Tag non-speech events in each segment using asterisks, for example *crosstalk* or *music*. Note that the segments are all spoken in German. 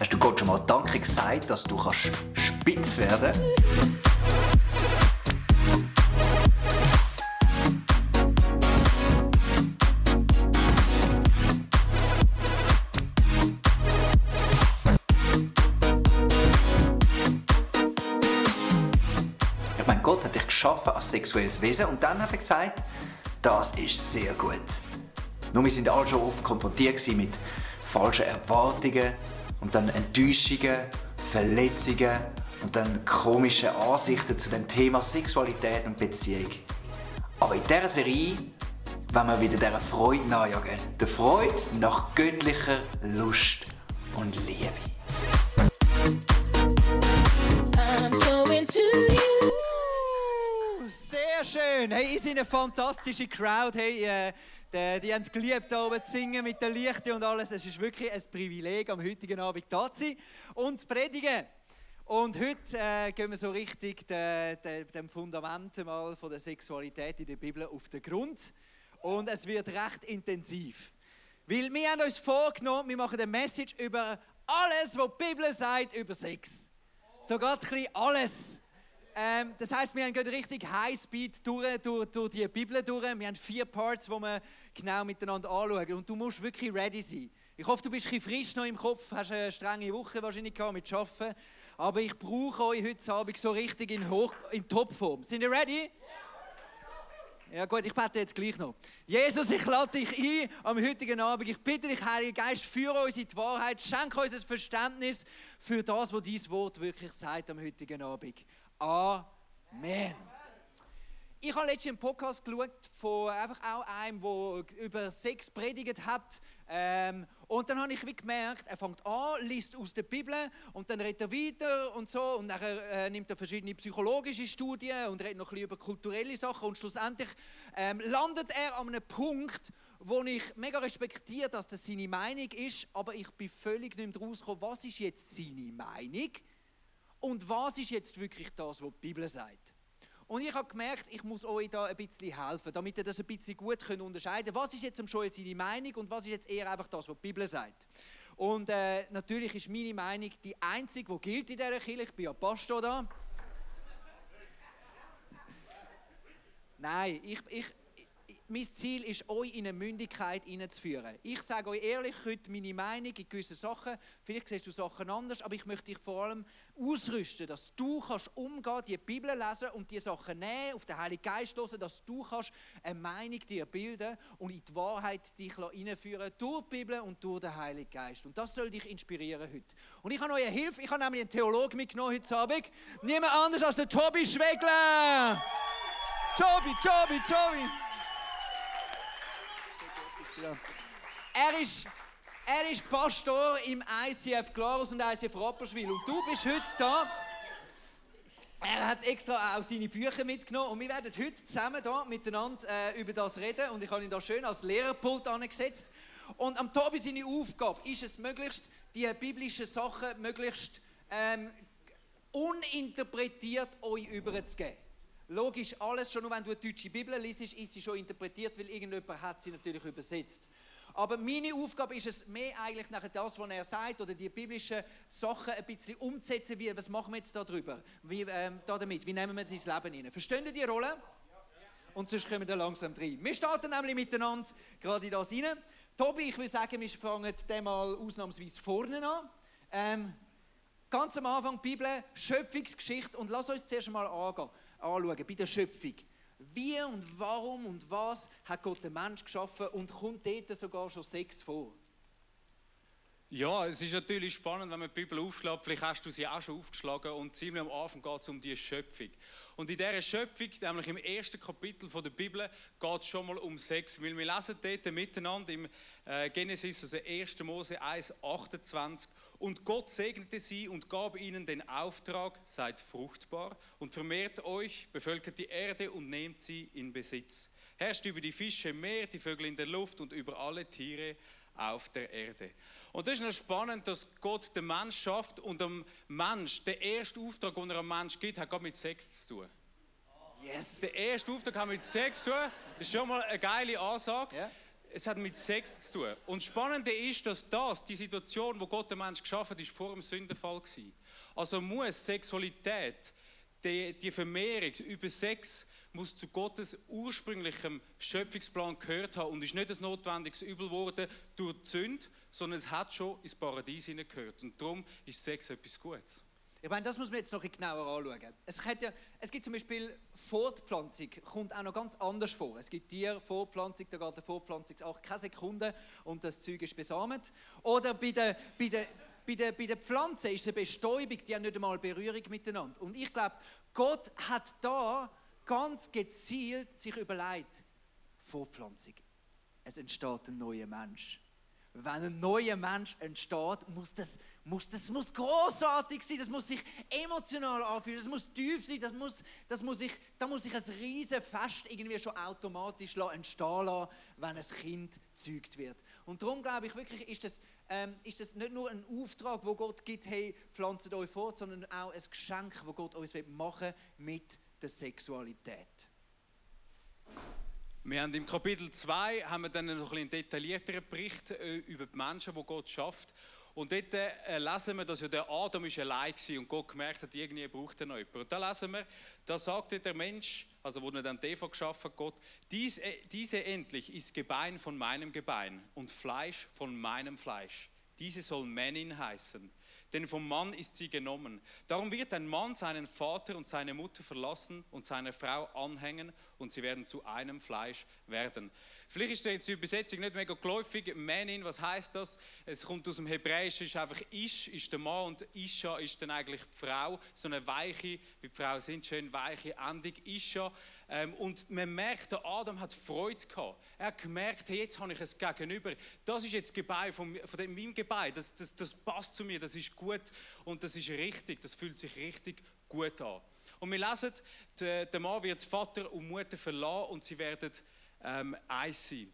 Hast du Gott schon mal Danke gesagt, dass du kannst spitz werden Ich meine, Gott hat dich geschaffen als sexuelles Wesen und dann hat er gesagt, das ist sehr gut. Nur wir sind alle schon oft konfrontiert mit falschen Erwartungen und dann Enttäuschungen, Verletzungen und dann komischen Ansichten zu dem Thema Sexualität und Beziehung. Aber in dieser Serie wollen wir wieder dieser Freude nachjagen. Der Freude nach göttlicher Lust und Liebe. I'm so. Sehr schön. Hey, ihr seid eine fantastische Crowd. Hey, äh, die, die haben es geliebt, hier oben zu singen mit den Lichten und alles. Es ist wirklich ein Privileg, am heutigen Abend da zu sein und zu predigen. Und heute äh, gehen wir so richtig de, de, dem Fundament mal von der Sexualität in der Bibel auf den Grund. Und es wird recht intensiv. Weil wir haben uns vorgenommen, wir machen eine Message über alles, was die Bibel sagt über Sex. Sogar ein alles. Ähm, das heißt, wir gehen richtig Highspeed durch, durch, durch die Bibel durch. Wir haben vier Parts, die wir genau miteinander anschauen. Und du musst wirklich ready sein. Ich hoffe, du bist ein bisschen frisch noch im Kopf, hast eine strenge Woche wahrscheinlich gehabt mit Arbeiten. Aber ich brauche euch heute Abend so richtig in, Hoch in Topform. Sind ihr ready? Ja gut, ich bete jetzt gleich noch. Jesus, ich lade dich ein am heutigen Abend. Ich bitte dich, Heiliger Geist, führe uns in die Wahrheit. Schenke uns ein Verständnis für das, was dein Wort wirklich sagt am heutigen Abend. Amen. Ich habe letztens einen Podcast geschaut von einfach auch einem, der über Sex predigt hat. Ähm, und dann habe ich wie gemerkt, er fängt an, liest aus der Bibel und dann redet er weiter und so. Und dann äh, nimmt er verschiedene psychologische Studien und redet noch ein bisschen über kulturelle Sachen. Und schlussendlich ähm, landet er an einem Punkt, wo ich mega respektiere, dass das seine Meinung ist. Aber ich bin völlig nicht mehr rausgekommen, was ist jetzt seine Meinung und was ist jetzt wirklich das, was die Bibel sagt. Und ich habe gemerkt, ich muss euch da ein bisschen helfen, damit ihr das ein bisschen gut könnt unterscheiden könnt. Was ist jetzt schon seine Meinung und was ist jetzt eher einfach das, was die Bibel sagt. Und äh, natürlich ist meine Meinung die einzige, die gilt in dieser Kirche. Ich bin ja Pastor da. Nein, ich, ich, mein Ziel ist, euch in eine Mündigkeit hineinzuführen. Ich sage euch ehrlich heute meine Meinung in gewissen Sachen. Vielleicht siehst du Sachen anders, aber ich möchte dich vor allem ausrüsten, dass du kannst umgehen, die Bibel lesen und die Sachen nehmen, auf den Heiligen Geist hören, dass du kannst eine Meinung dir bilden und in die Wahrheit dich hineinführen durch die Bibel und durch den Heiligen Geist. Und das soll dich inspirieren heute. Und ich habe euch Hilfe. Ich habe nämlich einen Theologen mitgenommen heute Abend. Niemand anders als der Tobi Schwegler. Tobi, Tobi, Tobi. Er ist, er ist Pastor im ICF Glarus und ICF Rapperswil. Und du bist heute da. Er hat extra auch seine Bücher mitgenommen und wir werden heute zusammen da miteinander äh, über das reden und ich habe ihn da schön als Lehrerpult angesetzt. Und am Tobi seine Aufgabe ist es möglichst, die biblischen Sachen möglichst ähm, uninterpretiert euch überzugeben. Logisch, alles schon nur, wenn du eine deutsche Bibel liest, ist sie schon interpretiert, weil irgendjemand hat sie natürlich übersetzt. Aber meine Aufgabe ist es, mehr eigentlich nachher das, was er sagt, oder die biblischen Sachen ein bisschen umzusetzen, wie, was machen wir jetzt da drüber, wie, ähm, da damit, wie nehmen wir ins Leben hinein. Verstehen ihr die Rolle? Und sonst kommen wir da langsam rein. Wir starten nämlich miteinander gerade in das rein. Tobi, ich würde sagen, wir fangen den mal ausnahmsweise vorne an. Ähm, ganz am Anfang Bibel, Schöpfungsgeschichte und lass uns zuerst mal angehen anschauen, bei der Schöpfung. Wie und warum und was hat Gott den Mensch geschaffen und kommt dort sogar schon Sex vor? Ja, es ist natürlich spannend, wenn man die Bibel aufschlägt. Vielleicht hast du sie auch schon aufgeschlagen und ziemlich am Anfang geht es um die Schöpfung. Und in dieser Schöpfung, nämlich im ersten Kapitel der Bibel, geht es schon mal um Sex. Weil wir lesen dort miteinander im äh, Genesis, also 1. Mose 1, 28. Und Gott segnete sie und gab ihnen den Auftrag, seid fruchtbar und vermehrt euch, bevölkert die Erde und nehmt sie in Besitz. Herrscht über die Fische im Meer, die Vögel in der Luft und über alle Tiere auf der Erde. Und das ist noch spannend, dass Gott den Mensch schafft und dem Mensch, der erste Auftrag, den er am Mensch gibt, hat gerade mit Sex zu tun. Yes! Der erste Auftrag hat mit Sex zu tun. Das ist schon mal eine geile Ansage. Ja. Es hat mit Sex zu tun. Und das Spannende ist, dass das, die Situation, wo Gott den Mensch geschaffen hat, ist vor dem Sündenfall gewesen. Also muss Sexualität, die, die Vermehrung über Sex, muss zu Gottes ursprünglichem Schöpfungsplan gehört haben und ist nicht ein notwendiges Übel geworden durch die Sünde, sondern es hat schon ins Paradies hineingehört. Und darum ist Sex etwas Gutes. Ich meine, das muss man jetzt noch ein genauer anschauen. Es, ja, es gibt zum Beispiel Fortpflanzung, kommt auch noch ganz anders vor. Es gibt Tier, Fortpflanzung, da geht der Fortpflanzungsakt keine Sekunde und das Zeug ist besamet. Oder bei der, bei der, bei der, bei der Pflanze ist es eine Bestäubung, die haben nicht einmal Berührung miteinander. Und ich glaube, Gott hat da ganz gezielt sich überlegt, Fortpflanzung. Es entsteht ein neuer Mensch. Wenn ein neuer Mensch entsteht, muss das, muss das muss großartig sein, das muss sich emotional anfühlen, das muss tief sein, das muss, das muss sich, da muss sich ein riesen Fest irgendwie schon automatisch entstehen lassen, wenn ein Kind gezeugt wird. Und darum glaube ich wirklich, ist das, ähm, ist das nicht nur ein Auftrag, wo Gott gibt, hey, pflanzt euch fort, sondern auch ein Geschenk, wo Gott uns machen will mit der Sexualität. Wir haben im Kapitel 2 haben wir noch einen detaillierteren Bericht äh, über die Menschen, die Gott schafft. Und dort äh, lesen wir, dass ja der Adam ist allein war und Gott gemerkt hat, irgendwie braucht er noch jemanden. Und da lesen wir, da sagte der Mensch, also wo er dann Eva geschaffen hat, Gott, Dies, äh, diese endlich ist Gebein von meinem Gebein und Fleisch von meinem Fleisch. Diese soll Männin heißen, denn vom Mann ist sie genommen. Darum wird ein Mann seinen Vater und seine Mutter verlassen und seine Frau anhängen und sie werden zu einem Fleisch werden. Vielleicht ist jetzt die Übersetzung nicht mega geläufig. Männin, was heißt das? Es kommt aus dem Hebräischen, ist einfach Ish, ist der Mann und Isha ist dann eigentlich die Frau. So eine weiche, wie Frauen sind, schön weiche, endig Isha. Ähm, und man merkt, der Adam hat Freude gehabt. Er hat gemerkt, hey, jetzt habe ich es gegenüber. Das ist jetzt Gebein von, von dem, meinem Gebein. Das, das, das passt zu mir, das ist gut und das ist richtig. Das fühlt sich richtig gut an. Und wir lesen, der Mann wird Vater und Mutter verlassen und sie werden ähm, eins sein.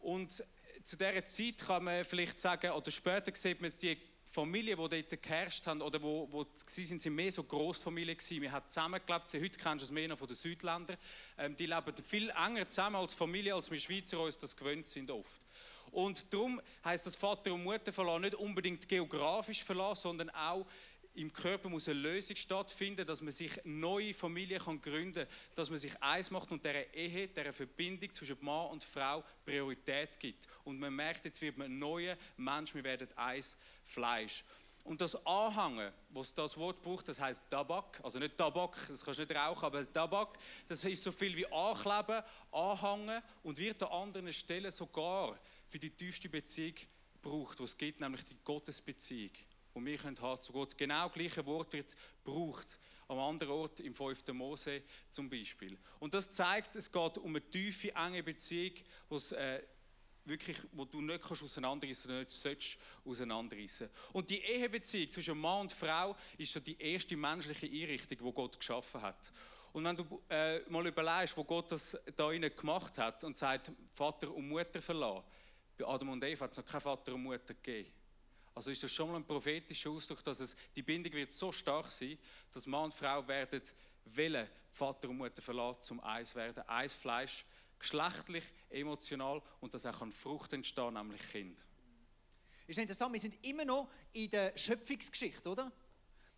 Und zu dieser Zeit kann man vielleicht sagen, oder später sieht man jetzt die Familien, die dort geherrscht haben, oder wo, wo sie sind, sind mehr so Großfamilien gewesen. Wir haben zusammengelebt. Heute kennst du es mehr noch von den Südländern. Ähm, die leben viel enger zusammen als Familie, als wir Schweizer uns das gewöhnt sind oft. Und darum heißt das Vater und Mutter verlassen nicht unbedingt geografisch verlassen, sondern auch im Körper muss eine Lösung stattfinden, dass man sich neue Familien kann gründen kann, dass man sich eins macht und der Ehe, der Verbindung zwischen Mann und Frau Priorität gibt. Und man merkt, jetzt wird man ein neuer Mensch, wir werden eins Fleisch. Und das Anhängen, was das Wort braucht, das heißt Tabak, also nicht Tabak, das kannst du nicht rauchen, aber Tabak, das ist so viel wie ankleben, anhängen und wird an anderen Stellen sogar für die tiefste Beziehung braucht, was es gibt, nämlich die Gottesbeziehung, wo wir können haben zu Gott. Genau gleiche Wort wird braucht am anderen Ort im 5. Mose zum Beispiel. Und das zeigt, es geht um eine tiefe, enge Beziehung, wo es äh, wirklich, wo du nicht kannst auseinanderreißen nicht sollst auseinanderreißen. Und die Ehebeziehung zwischen Mann und Frau ist so die erste menschliche Einrichtung, die Gott geschaffen hat. Und wenn du äh, mal überlegst, wo Gott das da innen gemacht hat und sagt, Vater und Mutter verlassen, bei Adam und Eva hat es noch keinen Vater und Mutter gegeben. Also ist das schon mal ein prophetischer Ausdruck, dass es, die Bindung wird so stark sein, dass Mann und Frau werden wollen, Vater und Mutter verlassen, zum Eis werden, Eis Fleisch, geschlechtlich, emotional und dass auch an Frucht entstehen, nämlich Kind. Ist interessant, wir sind immer noch in der Schöpfungsgeschichte, oder?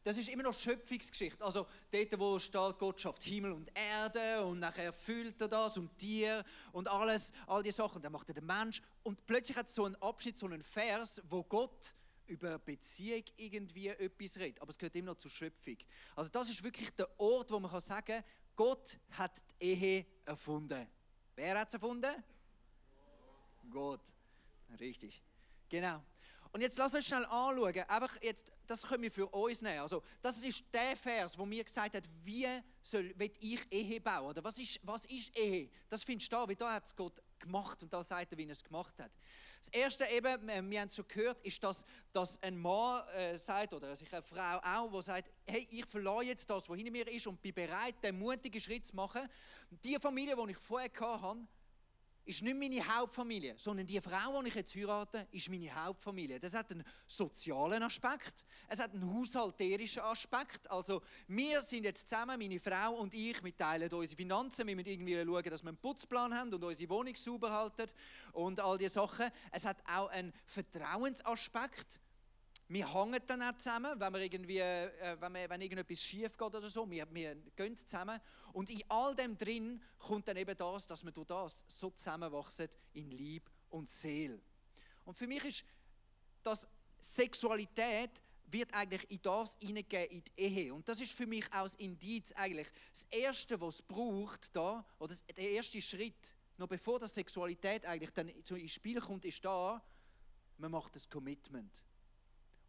Das ist immer noch Schöpfungsgeschichte. Also dort, wo steht, Gott schafft Himmel und Erde und nachher erfüllt er das und Tier und alles, all die Sachen. Dann macht er den Mensch und plötzlich hat es so einen Abschnitt, so einen Vers, wo Gott über Beziehung irgendwie etwas redet. Aber es gehört immer noch zur Schöpfung. Also das ist wirklich der Ort, wo man sagen kann, Gott hat die Ehe erfunden. Wer hat es erfunden? Gott. Richtig. Genau. Und jetzt lass uns schnell anschauen, einfach jetzt, das können wir für uns nehmen. Also, das ist der Vers, wo mir gesagt hat, wie soll ich Ehe bauen? Oder was ist, was ist Ehe? Das findest du da, wie da hat es Gott gemacht und da sagt er, wie er es gemacht hat. Das erste eben, wir haben es schon gehört, ist, dass, dass ein Mann äh, sagt, oder sich eine Frau auch, die sagt, hey, ich verlasse jetzt das, was hinter mir ist und bin bereit, den mutigen Schritt zu machen. Die Familie, die ich vorher hatte, ist nicht meine Hauptfamilie, sondern die Frau, die ich jetzt heirate, ist meine Hauptfamilie. Das hat einen sozialen Aspekt, es hat einen haushalterischen Aspekt. Also wir sind jetzt zusammen, meine Frau und ich, wir teilen unsere Finanzen, wir müssen irgendwie schauen, dass wir einen Putzplan haben und unsere Wohnung sauber halten und all diese Sachen. Es hat auch einen Vertrauensaspekt. Wir hängen dann auch zusammen, wenn, wir irgendwie, äh, wenn, wir, wenn irgendetwas schief geht oder so. Wir, wir gehen zusammen. Und in all dem drin kommt dann eben das, dass wir durch das so zusammenwachsen in Lieb und Seele. Und für mich ist das Sexualität wird eigentlich in das hineingegeben, in die Ehe. Und das ist für mich auch das Indiz eigentlich. Das Erste, was es braucht da, oder der erste Schritt, noch bevor das Sexualität eigentlich dann ins Spiel kommt, ist da, man macht das Commitment.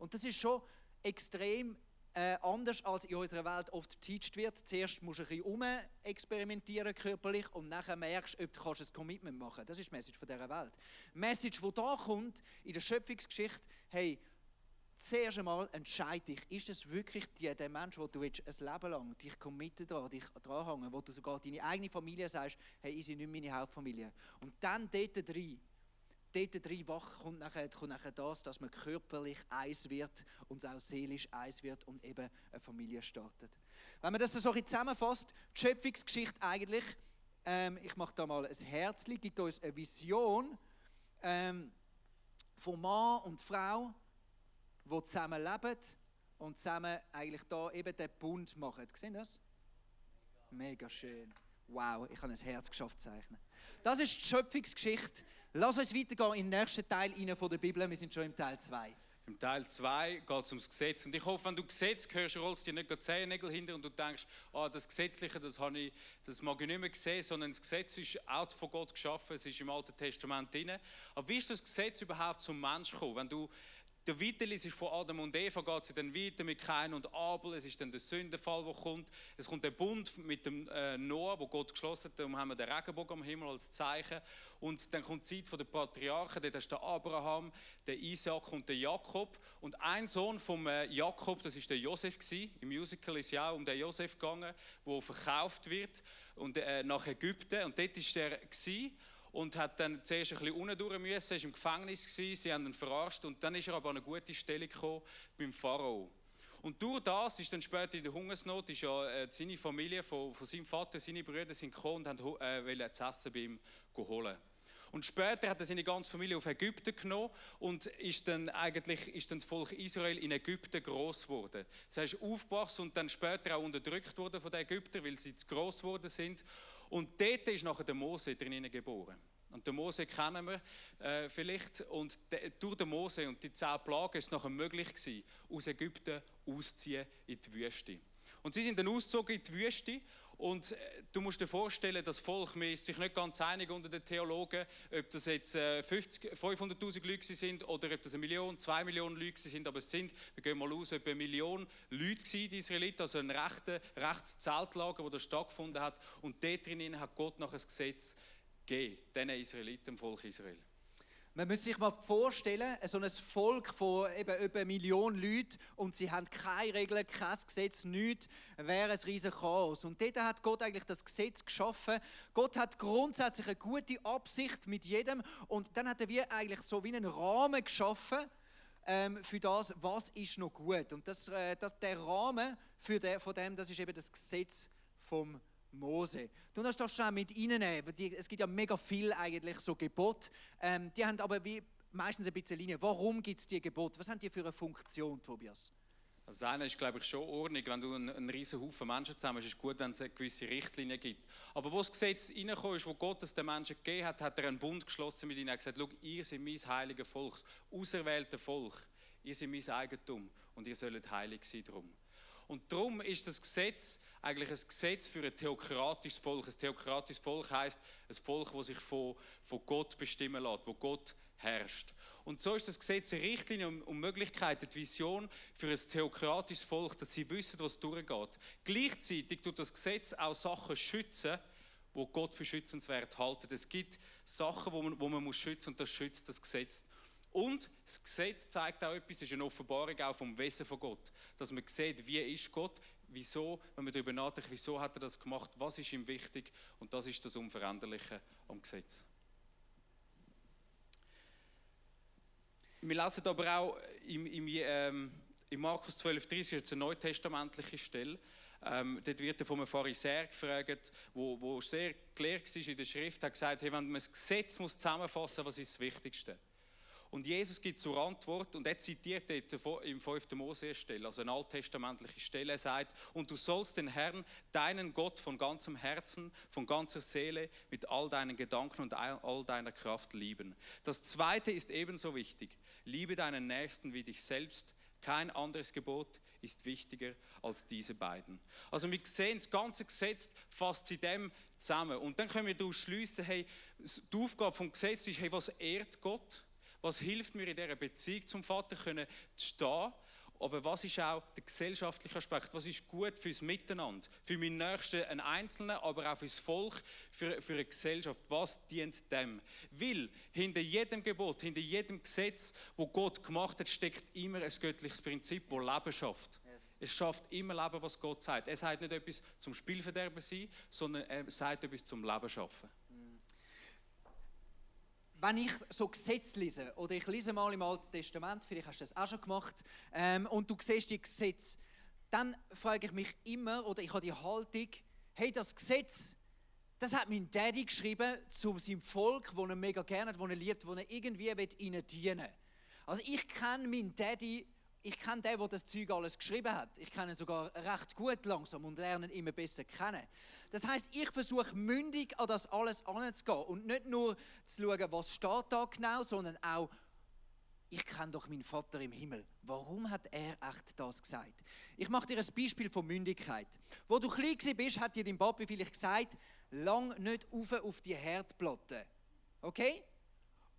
Und das ist schon extrem äh, anders, als in unserer Welt oft geteacht wird. Zuerst musst du ein bisschen experimentieren körperlich und nachher merkst du, ob du ein Commitment machen kannst. Das ist die Message von dieser Welt. Die Message, die da kommt, in der Schöpfungsgeschichte, hey, zuerst einmal entscheide dich, ist es wirklich die, der Mensch, wo du jetzt ein Leben lang dich committed dran, dich dranhängen, wo du sogar deine eigene Familie sagst, hey, ich bin nicht meine Hauptfamilie. Und dann dort drin dort drin wach kommt nachher, kommt nachher das, dass man körperlich eins wird und auch seelisch eins wird und eben eine Familie startet. Wenn man das so zusammenfasst, die Schöpfungsgeschichte eigentlich, ähm, ich mache da mal ein Herzchen, gibt uns eine Vision ähm, von Mann und Frau, die zusammen leben und zusammen eigentlich da eben den Bund machen. Sehen das? Mega schön. Wow, ich habe ein Herz geschafft zu zeichnen. Das ist die Schöpfungsgeschichte. Lass uns weitergehen den nächsten Teil von der Bibel. Wir sind schon im Teil 2. Im Teil 2 geht es ums Gesetz. Und ich hoffe, wenn du Gesetz hörst, rollst du dir nicht die Zehennägel hinter und du denkst, ah, das Gesetzliche, das, habe ich, das mag ich nicht mehr sehen, sondern das Gesetz ist auch von Gott geschaffen, es ist im Alten Testament drin. Aber wie ist das Gesetz überhaupt zum Mensch gekommen? Wenn du der weiterliest ist von Adam und Eva, geht es dann weiter mit Kain und Abel. Es ist dann der Sündenfall, der kommt. Es kommt der Bund mit dem äh, Noah, wo Gott geschlossen hat. Darum haben wir den Regenbogen am Himmel als Zeichen. Und dann kommt die Zeit der Patriarchen. Dort ist der Abraham, der Isaac und der Jakob. Und ein Sohn von äh, Jakob, das ist der Josef. Im Musical ist ja auch um den Josef gegangen, der verkauft wird äh, nach Ägypten. Und dort ist der gewesen und hat dann zuerst ein bisschen unten durch müssen, war im Gefängnis, gewesen, sie haben ihn verarscht und dann ist er aber an eine gute Stelle gekommen beim Pharao. Und durch das ist dann später in der Hungersnot, ist ja äh, seine Familie von, von seinem Vater, seine Brüder sind gekommen und haben äh, wollen das Essen bei ihm holen. Und später hat er seine ganze Familie auf Ägypten genommen und ist dann eigentlich ist dann das Volk Israel in Ägypten groß geworden. Das heißt aufgewachsen und dann später auch unterdrückt worden von den Ägyptern, weil sie zu groß geworden sind. Und dort ist nachher der Mose drinnen geboren. Und den Mose kennen wir äh, vielleicht. Und de, durch den Mose und die zehn Plagen ist es nachher möglich gewesen, aus Ägypten auszuziehen in die Wüste. Und sie sind dann ausgezogen in die Wüste. Und äh, du musst dir vorstellen, das Volk man ist sich nicht ganz einig unter den Theologen, ob das jetzt äh, 500.000 Leute sind oder ob das eine Million, zwei Millionen Leute sind. Aber es sind, wir gehen mal aus, etwa eine Million Leute gewesen, die Israeliten, also ein rechter, rechtes Zeltlager, das stattgefunden hat. Und dort drinnen hat Gott nach ein Gesetz gegeben, diesen Israeliten, dem Volk Israel. Man muss sich mal vorstellen, so ein Volk von eben über eine Leuten und sie haben keine Regeln, kein Gesetz, nichts, wäre ein riesiges Chaos. Und dort hat Gott eigentlich das Gesetz geschaffen. Gott hat grundsätzlich eine gute Absicht mit jedem und dann hat er wie eigentlich so wie einen Rahmen geschaffen ähm, für das, was ist noch gut. Und das, äh, das, der Rahmen für der, von dem, das ist eben das Gesetz vom Mose. Du hast das schon mit ihnen, es gibt ja mega viel eigentlich so Gebot. Ähm, die haben aber wie meistens ein bisschen Linie. Warum gibt es die Gebot? Was haben die für eine Funktion, Tobias? Also das eine ist, glaube ich, schon ordentlich. Wenn du einen, einen riesen Haufen Menschen zusammen hast, ist es gut, wenn es eine gewisse Richtlinie gibt. Aber wo das Gesetz reingekommen ist, wo Gott es den Menschen gegeben hat, hat er einen Bund geschlossen mit ihnen. Er hat gesagt, ihr seid mein heiliges Volk, auserwählte Volk. Ihr seid mein Eigentum und ihr sollt heilig sein darum. Und darum ist das Gesetz eigentlich ein Gesetz für ein theokratisches Volk. Ein theokratisches Volk heißt ein Volk, das sich von, von Gott bestimmen lässt, wo Gott herrscht. Und so ist das Gesetz eine Richtlinie und, und Möglichkeit, die Vision für ein theokratisches Volk, dass sie wissen, was durchgeht. Gleichzeitig tut das Gesetz auch Sachen schützen, wo Gott für schützenswert haltet. Es gibt Sachen, wo man, wo man muss schützen und das schützt das Gesetz. Und das Gesetz zeigt auch etwas, es ist eine Offenbarung auch vom Wesen von Gott. Dass man sieht, wie ist Gott, wieso, wenn man darüber nachdenkt, wieso hat er das gemacht, was ist ihm wichtig. Und das ist das Unveränderliche am Gesetz. Wir lesen aber auch im, im, ähm, in Markus 12,30 das ist eine neutestamentliche Stelle. Ähm, dort wird er von einem Pharisäer gefragt, wo, wo sehr klar war in der Schrift, hat gesagt, hey, wenn man das Gesetz muss zusammenfassen muss, was ist das Wichtigste? Und Jesus gibt zur Antwort, und er zitiert dort im 5. Mose Stelle, also eine alttestamentliche Stelle, er sagt, und du sollst den Herrn, deinen Gott von ganzem Herzen, von ganzer Seele, mit all deinen Gedanken und all deiner Kraft lieben. Das zweite ist ebenso wichtig. Liebe deinen Nächsten wie dich selbst. Kein anderes Gebot ist wichtiger als diese beiden. Also wir sehen, das ganze Gesetz fasst in dem zusammen. Und dann können wir daraus schliessen, hey, die Aufgabe vom Gesetz ist, hey, was ehrt Gott? Was hilft mir in dieser Beziehung zum Vater können zu stehen? Aber was ist auch der gesellschaftliche Aspekt? Was ist gut fürs Miteinander? Für meinen Nächsten, einen Einzelnen, aber auch fürs Volk, für, für eine Gesellschaft. Was dient dem? Weil hinter jedem Gebot, hinter jedem Gesetz, wo Gott gemacht hat, steckt immer ein göttliches Prinzip, das Leben schafft. Yes. Es schafft immer Leben, was Gott sagt. Er sagt nicht etwas zum Spielverderben sein, sondern er sagt etwas zum Leben schaffen. Wenn ich so Gesetze lese, oder ich lese mal im Alten Testament, vielleicht hast du das auch schon gemacht, ähm, und du siehst die Gesetze, dann frage ich mich immer, oder ich habe die Haltung, hey, das Gesetz, das hat mein Daddy geschrieben zu seinem Volk, das er mega gerne hat, das er liebt, das er irgendwie ihnen dienen will. Also ich kenne meinen Daddy ich kenne den, der das Zeug alles geschrieben hat. Ich kenne ihn sogar recht gut langsam und lerne ihn immer besser kennen. Das heißt, ich versuche mündig an das alles anzugehen und nicht nur zu schauen, was steht da genau, sondern auch, ich kenne doch meinen Vater im Himmel. Warum hat er echt das gesagt? Ich mache dir ein Beispiel von Mündigkeit. Wo du klein bist, hat dir dein Papi vielleicht gesagt, lang nicht auf auf die Herdplatte. Okay?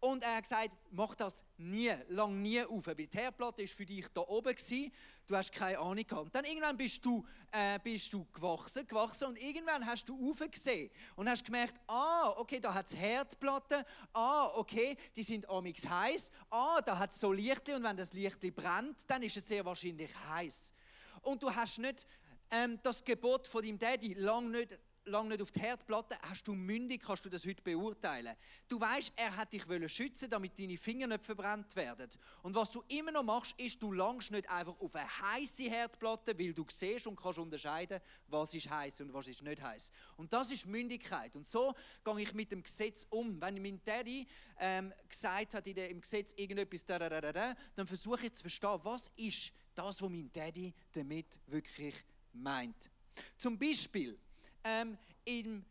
Und er hat gesagt, mach das nie, lang nie auf. Weil die Herdplatte war für dich da oben, gewesen, du hast keine Ahnung gehabt. Und dann irgendwann bist du, äh, bist du gewachsen, gewachsen und irgendwann hast du aufgesehen und hast gemerkt, ah, okay, da hat es Herdplatten, ah, okay, die sind amix heiß, ah, da hat es so Lichtli und wenn das Lichtli brennt, dann ist es sehr wahrscheinlich heiß. Und du hast nicht ähm, das Gebot von deinem Daddy lang nicht lange nicht auf die Herdplatte, hast du mündig, kannst du das heute beurteilen. Du weißt, er hat dich schützen, damit deine Finger nicht verbrannt werden. Und was du immer noch machst, ist, du langst nicht einfach auf eine heiße Herdplatte, weil du siehst und kannst unterscheiden, was ist heiß und was ist nicht heiß. Und das ist Mündigkeit. Und so gehe ich mit dem Gesetz um. Wenn mein Daddy ähm, gesagt hat im Gesetz irgendetwas, da, da, da, da, dann versuche ich zu verstehen, was ist das, was mein Daddy damit wirklich meint. Zum Beispiel ähm, im,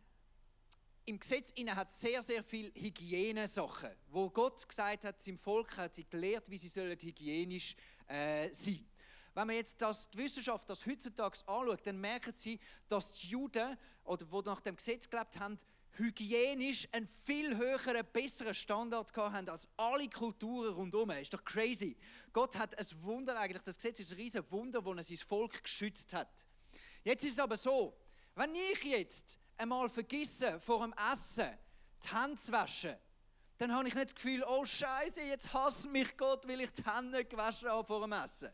im Gesetz hat es sehr, sehr viele Hygienesachen, wo Gott gesagt hat, seinem Volk hat sie gelehrt, wie sie sollen hygienisch äh, sein wenn man jetzt das, die Wissenschaft das heutzutage anschaut, dann merken sie, dass die Juden, oder die nach dem Gesetz gelebt haben, hygienisch einen viel höheren, besseren Standard haben als alle Kulturen rundherum. Ist doch crazy. Gott hat ein Wunder eigentlich, das Gesetz ist ein riesen Wunder, wo er sein Volk geschützt hat. Jetzt ist es aber so, wenn ich jetzt einmal vergesse, vor dem Essen die Hände zu waschen, dann habe ich nicht das Gefühl, oh Scheiße, jetzt hasst mich Gott, weil ich die Hände nicht gewaschen habe vor dem Essen.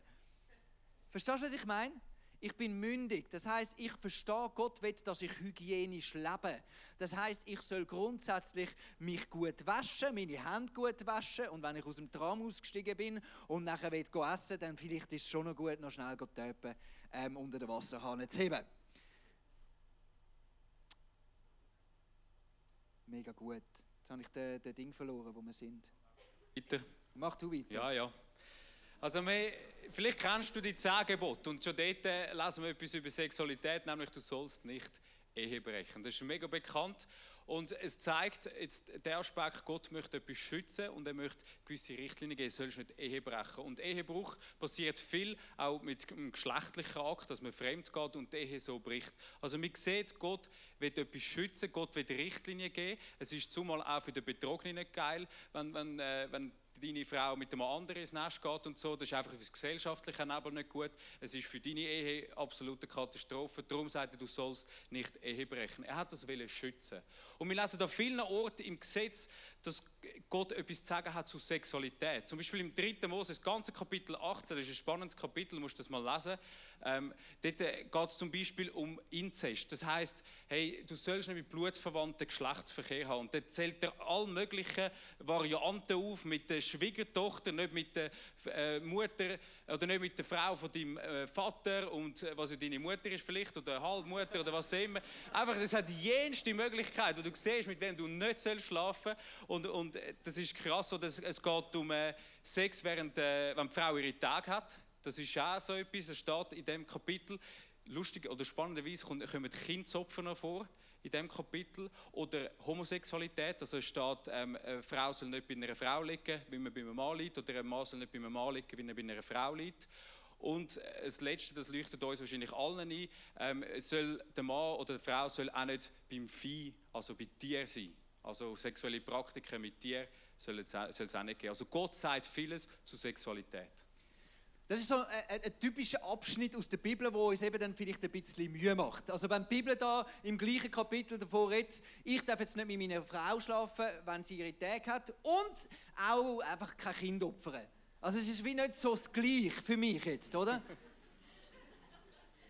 Verstehst du, was ich meine? Ich bin mündig. Das heißt, ich verstehe, Gott will, dass ich hygienisch lebe. Das heißt, ich soll grundsätzlich mich gut waschen, meine Hände gut waschen und wenn ich aus dem Tram ausgestiegen bin und nachher will essen, dann vielleicht ist es schon noch gut, noch schnell Töpfe ähm, unter den Wasserhahn zu heben. Mega gut. Jetzt habe ich den, den Ding verloren, wo wir sind. Weiter. Mach du weiter. Ja, ja. Also wir, vielleicht kennst du die zehn Gebote und schon dort äh, lesen wir etwas über Sexualität, nämlich du sollst nicht Ehe brechen. Das ist mega bekannt und es zeigt jetzt der Aspekt, Gott möchte etwas schützen und er möchte gewisse Richtlinien geben, sollst nicht Ehe brechen. Und Ehebruch passiert viel auch mit dem geschlechtlichen Akt, dass man fremd geht und die Ehe so bricht. Also man sieht, Gott will etwas schützen, Gott will Richtlinien geben. Es ist zumal auch für den Betrogenen geil, wenn, wenn, äh, wenn deine Frau mit einem anderen ins Nest geht und so, das ist einfach für das gesellschaftliche Nebel nicht gut. Es ist für deine Ehe absolute Katastrophe. Darum sagt er, du sollst nicht Ehe brechen. Er hat das schützen. Und wir lesen an vielen Orten im Gesetz, dass Gott etwas zu sagen hat zu Sexualität. Zum Beispiel im 3. Mose, das ganze Kapitel 18, das ist ein spannendes Kapitel, du musst das mal lesen. Ähm, dort äh, geht es zum Beispiel um Inzest. Das heißt, hey, du sollst nicht mit Blutsverwandten Geschlechtsverkehr haben. Und dort zählt er alle möglichen Varianten auf, mit der Schwiegertochter, nicht mit der äh, Mutter oder nicht mit der Frau von deinem äh, Vater und äh, was deine Mutter ist vielleicht oder Halbmutter oder was auch immer. Einfach, es hat jenste Möglichkeit, wo du siehst, mit wem du nicht sollst schlafen und, und äh, das ist krass, so, dass es geht um Sex, während äh, wenn die Frau ihre Tage hat. Das ist auch so etwas, das steht in dem Kapitel. Lustig oder spannenderweise kommen kommen Kindsopfer noch vor in dem Kapitel. Oder Homosexualität, also es steht, ähm, eine Frau soll nicht bei einer Frau liegen, wie man bei einem Mann liegt, oder ein Mann soll nicht bei einem Mann liegen, wie er bei einer Frau liegt. Und äh, das Letzte, das leuchtet uns wahrscheinlich allen ein, ähm, soll der Mann oder die Frau soll auch nicht beim Vieh, also bei Tier sein. Also sexuelle Praktiken mit Tier soll es auch nicht geben. Also Gott sagt vieles zu Sexualität. Das ist so ein, ein, ein typischer Abschnitt aus der Bibel, wo uns eben dann vielleicht ein bisschen Mühe macht. Also wenn die Bibel da im gleichen Kapitel davor redet, ich darf jetzt nicht mit meiner Frau schlafen, wenn sie ihre Tage hat und auch einfach kein Kind opfern. Also es ist wie nicht so das Gleiche für mich jetzt, oder?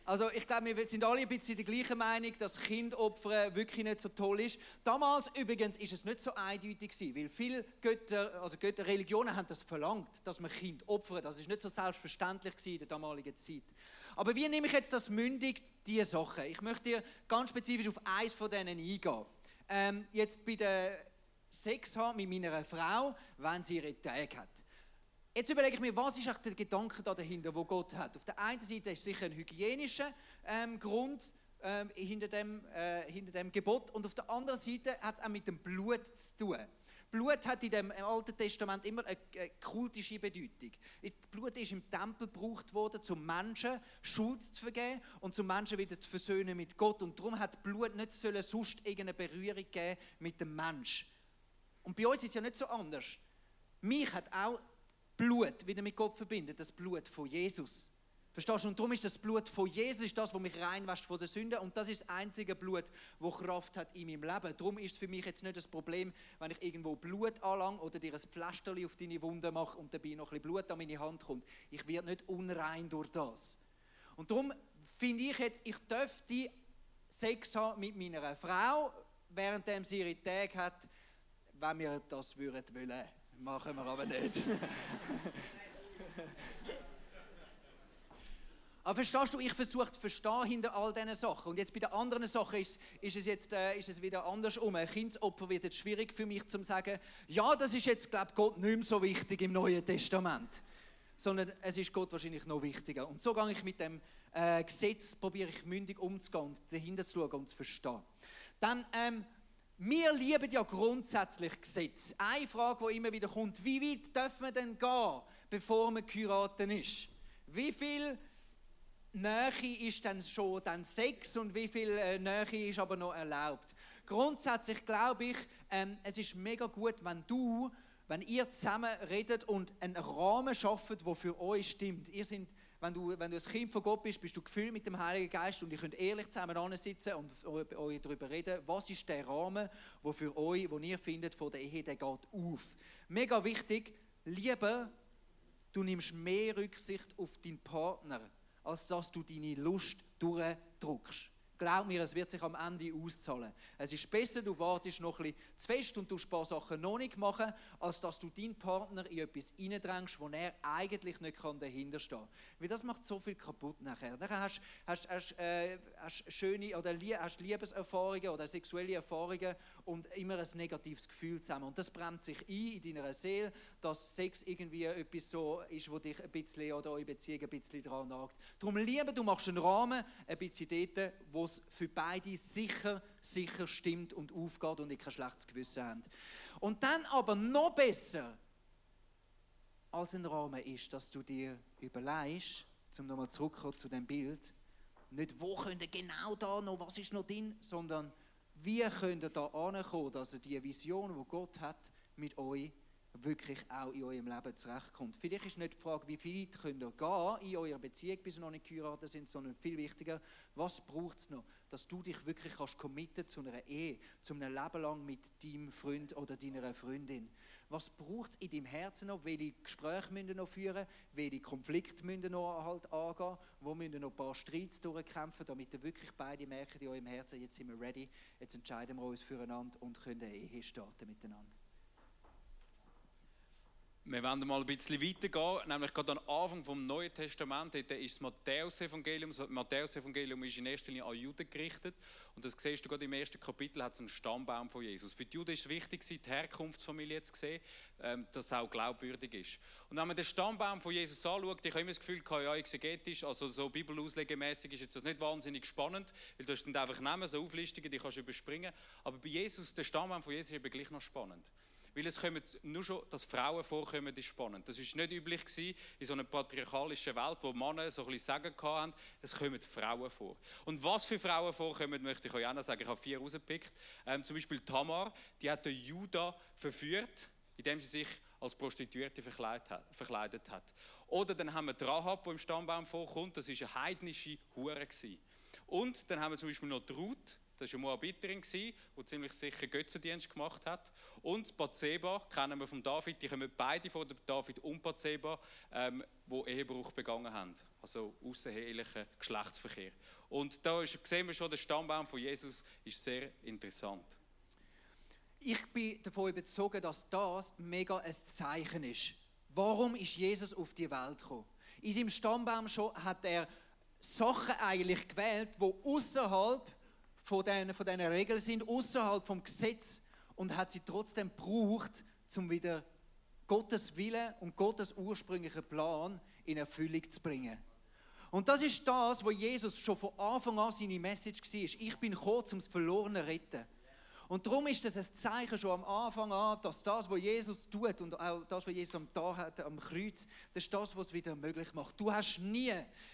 Also ich glaube, wir sind alle ein bisschen der gleichen Meinung, dass Kindopfern wirklich nicht so toll ist. Damals übrigens ist es nicht so eindeutig gewesen, weil viele Götter, also Götter, Religionen haben das verlangt, dass man Kind opfert. Das ist nicht so selbstverständlich gewesen in der damaligen Zeit. Aber wie nehme ich jetzt das mündig, diese Sachen? Ich möchte dir ganz spezifisch auf eins von denen eingehen. Ähm, jetzt bei der Sex haben mit meiner Frau, wenn sie ihre Tage hat. Jetzt überlege ich mir, was ist der Gedanke da dahinter, wo Gott hat. Auf der einen Seite ist sicher ein hygienischer ähm, Grund ähm, hinter, dem, äh, hinter dem Gebot und auf der anderen Seite hat es auch mit dem Blut zu tun. Blut hat in dem Alten Testament immer eine, kultische Bedeutung. Blut ist im Tempel gebraucht worden, zum Menschen Schuld zu vergeben und zum Menschen wieder zu versöhnen mit Gott. Und darum hat Blut nicht sollen sonst irgendeine Berührung geben mit dem Mensch. Und bei uns ist es ja nicht so anders. Mich hat auch Blut wieder mit Gott verbindet, das Blut von Jesus. Verstehst du? Und darum ist das Blut von Jesus das, was mich reinwäscht von der Sünde. Und das ist das einzige Blut, das Kraft hat in meinem Leben. Darum ist es für mich jetzt nicht das Problem, wenn ich irgendwo Blut anlange oder dir ein Pflasterli auf deine Wunde mache und dabei noch ein bisschen Blut an meine Hand kommt. Ich werde nicht unrein durch das. Und darum finde ich jetzt, ich dürfte Sex haben mit meiner Frau, während sie ihre Tage hat, wenn wir das würden wollen. Machen wir aber nicht. Aber verstehst du, ich versuche zu verstehen hinter all diesen Sachen. Und jetzt bei den anderen Sachen ist, ist es jetzt äh, ist es wieder andersrum. Ein Kindsopfer wird jetzt schwierig für mich zu sagen, ja, das ist jetzt, glaube Gott nicht mehr so wichtig im Neuen Testament. Sondern es ist Gott wahrscheinlich noch wichtiger. Und so gehe ich mit dem äh, Gesetz, probiere ich mündig umzugehen dahinter zu schauen und zu verstehen. Dann, ähm, wir lieben ja grundsätzlich Gesetze. Eine Frage, die immer wieder kommt, wie weit dürfen wir denn gehen, bevor man geheiratet ist? Wie viel Nähe ist dann schon dann Sex und wie viel äh, Nähe ist aber noch erlaubt? Grundsätzlich glaube ich, ähm, es ist mega gut, wenn du, wenn ihr zusammen redet und einen Rahmen schafft, der für euch stimmt. Ihr sind wenn du, wenn du ein Kind von Gott bist, bist du gefüllt mit dem Heiligen Geist und ihr könnt ehrlich zusammen sitzen und euch darüber reden, was ist der Rahmen, der für euch, wo ihr findet, von der Ehe, der geht auf. Mega wichtig, lieber, du nimmst mehr Rücksicht auf deinen Partner, als dass du deine Lust durchdrückst. Glaub mir, es wird sich am Ende auszahlen. Es ist besser, du wartest noch ein bisschen zu fest und du ein paar Sachen noch nicht machen, als dass du deinen Partner in etwas reindrängst, wo er eigentlich nicht dahinter stehen kann. Weil das macht so viel kaputt nachher. Dann hast du hast, hast, äh, hast schöne oder hast Liebeserfahrungen oder sexuelle Erfahrungen und immer ein negatives Gefühl zusammen. Und das brennt sich ein in deiner Seele, dass Sex irgendwie etwas so ist, wo dich ein bisschen oder eure Beziehung ein bisschen daran nagt. Darum lieber, du machst einen Rahmen, ein bisschen dort, wo es für beide sicher, sicher stimmt und aufgeht und ihr kein schlechtes Gewissen habt. Und dann aber noch besser als ein Rahmen ist, dass du dir überlegst, um nochmal zurückzukommen zu dem Bild, nicht wo könnt ihr genau da noch, was ist noch drin, sondern wie könnt ihr da ankommen, dass ihr die Vision, die Gott hat, mit euch wirklich auch in eurem Leben zurechtkommt. Vielleicht ist nicht die Frage, wie viel könnt ihr gehen in eurer Beziehung, bis ihr noch nicht geheiratet sind, sondern viel wichtiger, was braucht es noch, dass du dich wirklich kannst committen zu einer Ehe, zu einem Leben lang mit deinem Freund oder deiner Freundin. Was braucht es in deinem Herzen noch? Welche Gespräche müssen noch führen? Welche Konflikte müssen noch halt angehen? Wo müssen noch ein paar Streits durchkämpfen, damit ihr wirklich beide merkt in eurem Herzen, jetzt sind wir ready, jetzt entscheiden wir uns füreinander und können eine Ehe starten miteinander. Wir werden mal ein bisschen weitergehen, nämlich gerade am Anfang vom Neuen Testament, ist das Matthäus-Evangelium. Das Matthäus-Evangelium ist in erster Linie an Juden gerichtet. Und das siehst du gerade im ersten Kapitel, hat es einen Stammbaum von Jesus. Für die Juden ist es wichtig, die Herkunftsfamilie zu sehen, ähm, dass es auch glaubwürdig ist. Und wenn man den Stammbaum von Jesus anschaut, ich habe immer das Gefühl, ja, exegetisch, also so bibelauslegemäßig ist jetzt das nicht wahnsinnig spannend, weil du sind einfach nehmen, so Auflistungen, die kannst du überspringen. Aber bei Jesus, der Stammbaum von Jesus ist eben gleich noch spannend. Weil es kommen nur schon, dass Frauen vorkommen, ist spannend. Das war nicht üblich gewesen, in so einer patriarchalischen Welt, wo Männer so ein bisschen Sagen hatten. Es kommen Frauen vor. Und was für Frauen vorkommen, möchte ich euch auch noch sagen. Ich habe vier rausgepickt. Ähm, zum Beispiel Tamar, die hat den Judah verführt, indem sie sich als Prostituierte verkleidet hat. Oder dann haben wir Rahab, die im Stammbaum vorkommt. Das war eine heidnische Hure. Und dann haben wir zum Beispiel noch die Ruth, das war eine Moabiterin, die ziemlich sicher Götzendienst gemacht hat. Und Bathseba kennen wir von David. Die kommen beide von David und Bathseba, ähm, die Ehebruch begangen haben. Also außerehelichen Geschlechtsverkehr. Und da ist, sehen wir schon, der Stammbaum von Jesus ist sehr interessant. Ich bin davon überzeugt, dass das mega ein Zeichen ist. Warum ist Jesus auf die Welt gekommen? In seinem Stammbaum schon hat er Sachen eigentlich gewählt, die außerhalb von diesen, von diesen Regeln sind, außerhalb vom Gesetz und hat sie trotzdem gebraucht, um wieder Gottes Wille und Gottes ursprünglichen Plan in Erfüllung zu bringen. Und das ist das, wo Jesus schon von Anfang an seine Message war. Ich bin gekommen, um das Verlorene zu retten. Und darum ist das ein Zeichen schon am Anfang an, dass das, was Jesus tut und auch das, was Jesus am Tag hat, am Kreuz, das ist das, was es wieder möglich macht. Du hast nie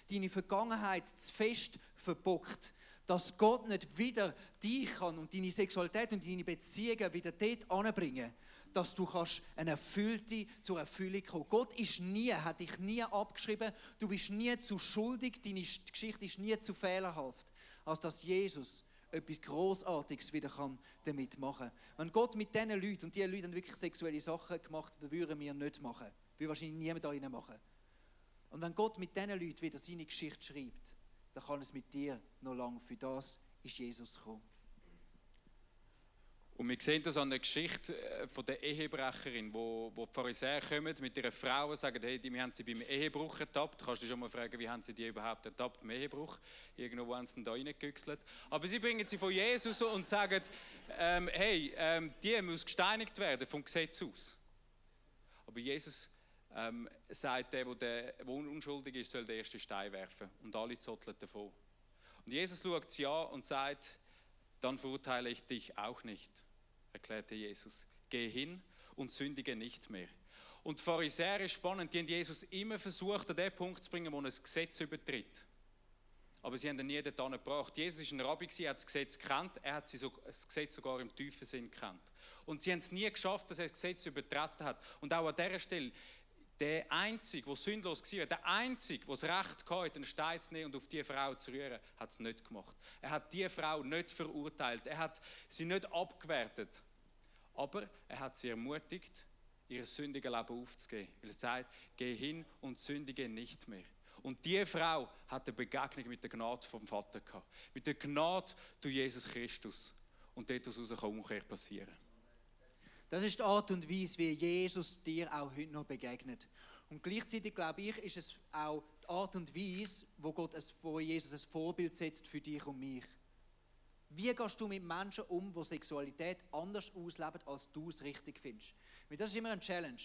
deine Vergangenheit zu fest verbockt dass Gott nicht wieder dich kann und deine Sexualität und deine Beziehungen wieder dort anbringen dass du kannst eine erfüllte zur Erfüllung kommen. Gott ist nie, hat dich nie abgeschrieben, du bist nie zu schuldig, deine Geschichte ist nie zu fehlerhaft, als dass Jesus etwas Großartiges wieder kann damit machen. Wenn Gott mit diesen Leuten und diese Leute haben wirklich sexuelle Sachen gemacht, würden wir nicht machen, würde wahrscheinlich niemand da machen. Und wenn Gott mit diesen Leuten wieder seine Geschichte schreibt, dann kann es mit dir noch lange. Für das ist Jesus gekommen. Und wir sehen das an der Geschichte äh, von der Ehebrecherin, wo, wo die Pharisäer kommen mit ihrer Frau und sagen, hey, wir haben sie beim Ehebruch ertappt. Du kannst dich schon mal fragen, wie haben sie die überhaupt ertappt beim Ehebruch? Irgendwo haben sie da reingegüchselt. Aber sie bringen sie von Jesus und sagen, ähm, hey, ähm, die muss gesteinigt werden vom Gesetz aus. Aber Jesus ähm, sagt, der, der, unschuldig ist, soll den ersten Stein werfen. Und alle zotteln davon. Und Jesus schaut sie an und sagt, dann verurteile ich dich auch nicht, erklärte Jesus. Geh hin und sündige nicht mehr. Und die Pharisäer ist spannend, die haben Jesus immer versucht, an den Punkt zu bringen, wo er das Gesetz übertritt. Aber sie haben ihn nie dorthin gebracht. Jesus war ein Rabbi, er hat das Gesetz gekannt, er hat das Gesetz sogar im tiefen Sinn gekannt. Und sie haben es nie geschafft, dass er das Gesetz übertreten hat. Und auch an dieser Stelle, der Einzige, der sündlos war, der Einzige, der das Recht hatte, den Stein zu nehmen und auf diese Frau zu rühren, hat es nicht gemacht. Er hat diese Frau nicht verurteilt. Er hat sie nicht abgewertet. Aber er hat sie ermutigt, ihr sündiges Leben aufzugeben. Weil er sagt, geh hin und sündige nicht mehr. Und diese Frau hat eine Begegnung mit der Gnade vom Vater gehabt. Mit der Gnade durch Jesus Christus. Und dort aus kann Umkehr passieren. Das ist die Art und Weise, wie Jesus dir auch heute noch begegnet. Und gleichzeitig glaube ich, ist es auch die Art und Weise, wo, Gott es, wo Jesus ein Vorbild setzt für dich und mich. Wie gehst du mit Menschen um, die Sexualität anders ausleben, als du es richtig findest? Weil das ist immer eine Challenge.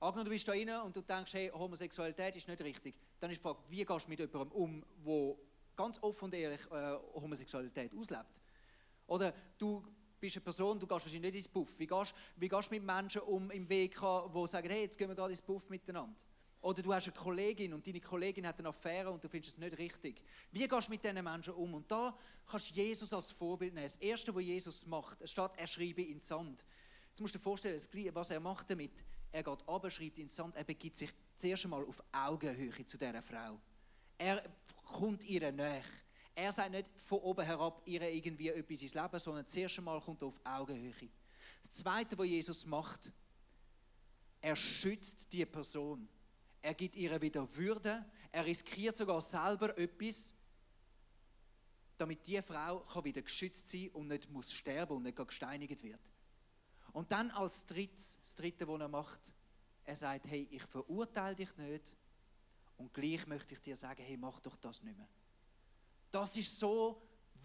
Angenommen, du bist da rein und du denkst, hey, Homosexualität ist nicht richtig. Dann ist die Frage, wie gehst du mit jemandem um, der ganz offen und ehrlich äh, Homosexualität auslebt? Oder du bist eine Person, du gehst wahrscheinlich nicht ins Puff. Wie gehst, wie du mit Menschen um im Weg, die sagen, hey, jetzt gehen wir gerade ins Puff miteinander? Oder du hast eine Kollegin und deine Kollegin hat eine Affäre und du findest es nicht richtig. Wie gehst du mit diesen Menschen um? Und da kannst du Jesus als Vorbild nehmen. Das Erste, was Jesus macht, es steht, er schreibe in Sand. Jetzt musst du dir vorstellen, was er macht damit. Er geht runter, schreibt ins Sand, er begibt sich zuerst einmal auf Augenhöhe zu dieser Frau. Er kommt ihr näher. Er sagt nicht von oben herab ihr irgendwie etwas ins Leben, sondern zuerst einmal kommt er auf Augenhöhe. Das Zweite, was Jesus macht, er schützt die Person. Er gibt ihr wieder Würde. Er riskiert sogar selber etwas, damit die Frau kann wieder geschützt sein und nicht muss sterben und nicht gesteinigt wird. Und dann als drittes, das dritte, was er macht, er sagt, hey, ich verurteile dich nicht und gleich möchte ich dir sagen, hey, mach doch das nicht mehr. Das ist so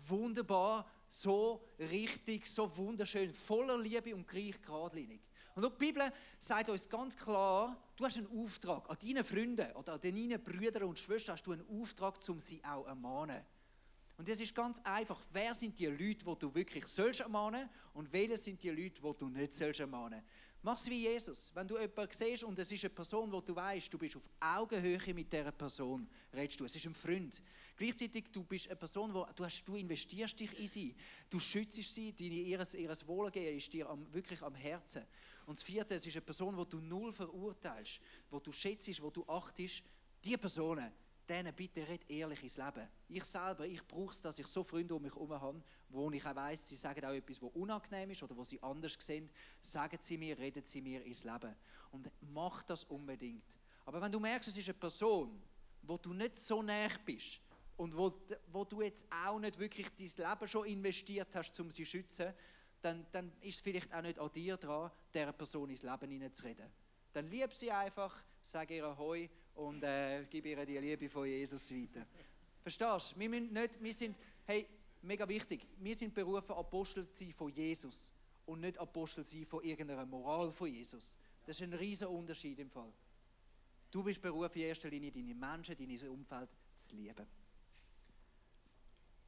wunderbar, so richtig, so wunderschön, voller Liebe und gleich geradlinig. Und auch die Bibel sagt uns ganz klar, du hast einen Auftrag an deinen Freunden oder an deinen Brüdern und Schwestern hast du einen Auftrag, um sie auch zu ermahnen. Und es ist ganz einfach, wer sind die Leute, die du wirklich sollst ermahnen und welche sind die Leute, die du nicht sollst ermahnen. Mach es wie Jesus. Wenn du jemanden siehst und es ist eine Person, wo du weißt, du bist auf Augenhöhe mit dieser Person, redest du. Es ist ein Freund. Gleichzeitig du bist eine Person, wo du, hast, du investierst dich in sie. Du schützt sie, deine, ihres, ihres Wohlgehen ist dir am, wirklich am Herzen. Und das Vierte, es ist eine Person, die du null verurteilst, wo du schätzt, wo du achtest. Diese Personen, denen bitte red ehrlich ins Leben. Ich selber, ich brauche es, dass ich so Freunde um mich herum habe, wo ich auch weiss, sie sagen auch etwas, was unangenehm ist oder wo sie anders sehen. Sagen sie mir, reden sie mir ins Leben. Und mach das unbedingt. Aber wenn du merkst, es ist eine Person, wo du nicht so näher bist und wo, wo du jetzt auch nicht wirklich dein Leben schon investiert hast, um sie zu schützen, dann, dann ist es vielleicht auch nicht an dir dran, dieser Person ins Leben hineinzureden. Dann lieb sie einfach, sag ihr Hoi und äh, gib ihr die Liebe von Jesus weiter. Verstehst du? Wir, nicht, wir sind, hey, mega wichtig, wir sind berufen, Apostel zu sein von Jesus und nicht Apostel sein von irgendeiner Moral von Jesus. Das ist ein riesiger Unterschied im Fall. Du bist berufen, in erster Linie deine Menschen, dein Umfeld zu lieben.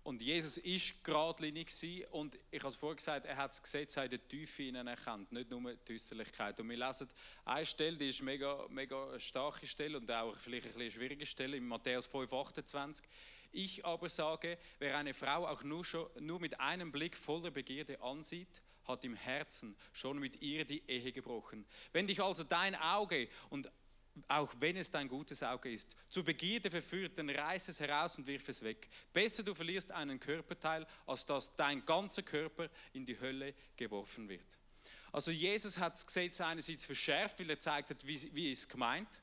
Und Jesus ist geradlinig und ich habe es vorher gesagt, er hat das Gesetz in der Tiefe ihnen erkannt, nicht nur die Äußerlichkeit. Und wir lesen eine Stelle, die ist mega, mega starke Stelle und auch vielleicht eine schwierige Stelle, in Matthäus 5, 28. Ich aber sage, wer eine Frau auch nur, schon, nur mit einem Blick voller Begierde ansieht, hat im Herzen schon mit ihr die Ehe gebrochen. Wenn dich also dein Auge und auch wenn es dein gutes Auge ist, zur Begierde verführt, dann reiß es heraus und wirf es weg. Besser du verlierst einen Körperteil, als dass dein ganzer Körper in die Hölle geworfen wird. Also Jesus hat das Gesetz einerseits verschärft, weil er zeigt hat, wie, wie es gemeint.